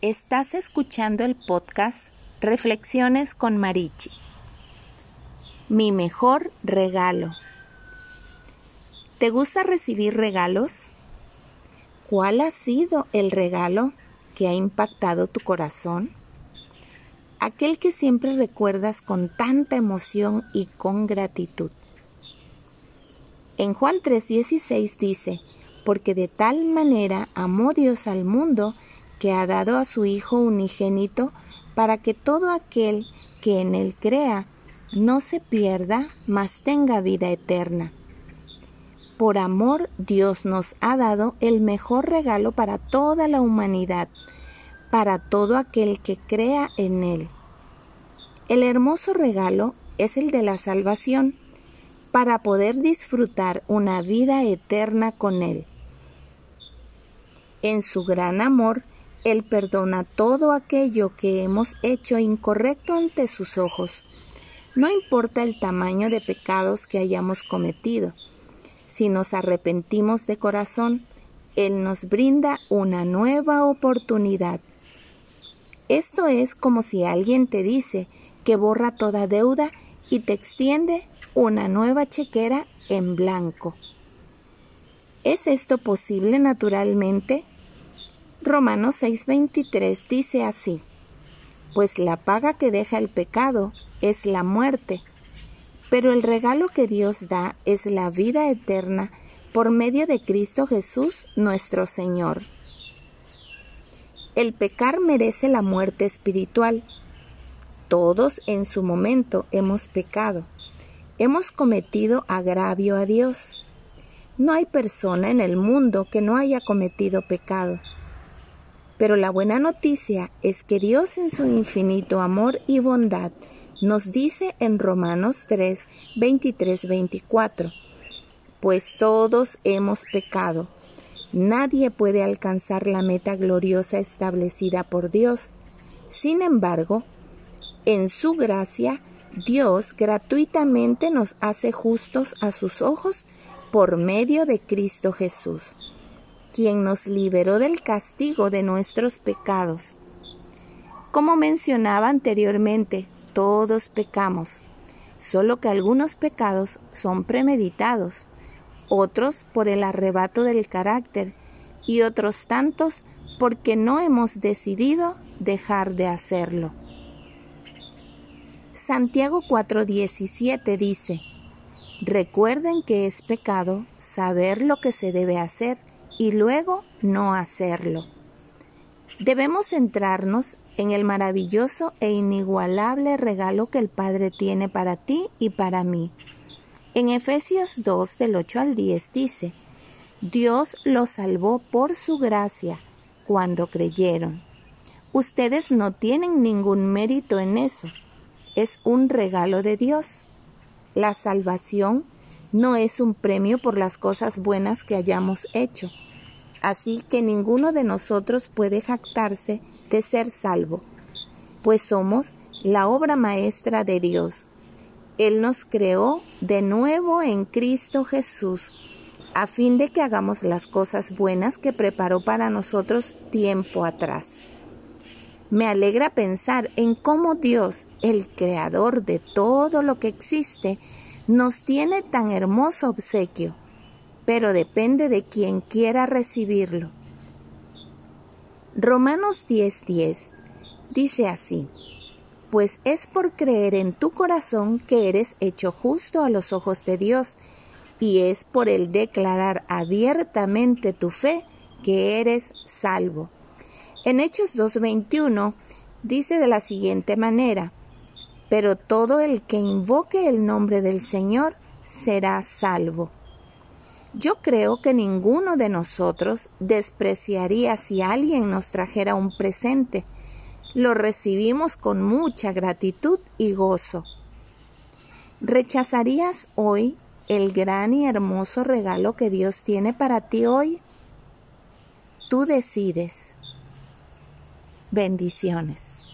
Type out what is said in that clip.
Estás escuchando el podcast Reflexiones con Marichi. Mi mejor regalo. ¿Te gusta recibir regalos? ¿Cuál ha sido el regalo que ha impactado tu corazón? Aquel que siempre recuerdas con tanta emoción y con gratitud. En Juan 3:16 dice, porque de tal manera amó Dios al mundo que ha dado a su Hijo unigénito para que todo aquel que en él crea no se pierda, mas tenga vida eterna. Por amor Dios nos ha dado el mejor regalo para toda la humanidad, para todo aquel que crea en Él. El hermoso regalo es el de la salvación, para poder disfrutar una vida eterna con Él. En su gran amor, él perdona todo aquello que hemos hecho incorrecto ante sus ojos. No importa el tamaño de pecados que hayamos cometido. Si nos arrepentimos de corazón, Él nos brinda una nueva oportunidad. Esto es como si alguien te dice que borra toda deuda y te extiende una nueva chequera en blanco. ¿Es esto posible naturalmente? Romanos 6:23 dice así, pues la paga que deja el pecado es la muerte, pero el regalo que Dios da es la vida eterna por medio de Cristo Jesús nuestro Señor. El pecar merece la muerte espiritual. Todos en su momento hemos pecado. Hemos cometido agravio a Dios. No hay persona en el mundo que no haya cometido pecado. Pero la buena noticia es que Dios en su infinito amor y bondad nos dice en Romanos 3, 23, 24, pues todos hemos pecado. Nadie puede alcanzar la meta gloriosa establecida por Dios. Sin embargo, en su gracia, Dios gratuitamente nos hace justos a sus ojos por medio de Cristo Jesús quien nos liberó del castigo de nuestros pecados. Como mencionaba anteriormente, todos pecamos, solo que algunos pecados son premeditados, otros por el arrebato del carácter y otros tantos porque no hemos decidido dejar de hacerlo. Santiago 4:17 dice, Recuerden que es pecado saber lo que se debe hacer y luego no hacerlo. Debemos centrarnos en el maravilloso e inigualable regalo que el Padre tiene para ti y para mí. En Efesios 2 del 8 al 10 dice, Dios los salvó por su gracia cuando creyeron. Ustedes no tienen ningún mérito en eso. Es un regalo de Dios. La salvación no es un premio por las cosas buenas que hayamos hecho Así que ninguno de nosotros puede jactarse de ser salvo, pues somos la obra maestra de Dios. Él nos creó de nuevo en Cristo Jesús, a fin de que hagamos las cosas buenas que preparó para nosotros tiempo atrás. Me alegra pensar en cómo Dios, el creador de todo lo que existe, nos tiene tan hermoso obsequio pero depende de quien quiera recibirlo. Romanos 10:10 dice así, pues es por creer en tu corazón que eres hecho justo a los ojos de Dios, y es por el declarar abiertamente tu fe que eres salvo. En Hechos 2:21 dice de la siguiente manera, pero todo el que invoque el nombre del Señor será salvo. Yo creo que ninguno de nosotros despreciaría si alguien nos trajera un presente. Lo recibimos con mucha gratitud y gozo. ¿Rechazarías hoy el gran y hermoso regalo que Dios tiene para ti hoy? Tú decides. Bendiciones.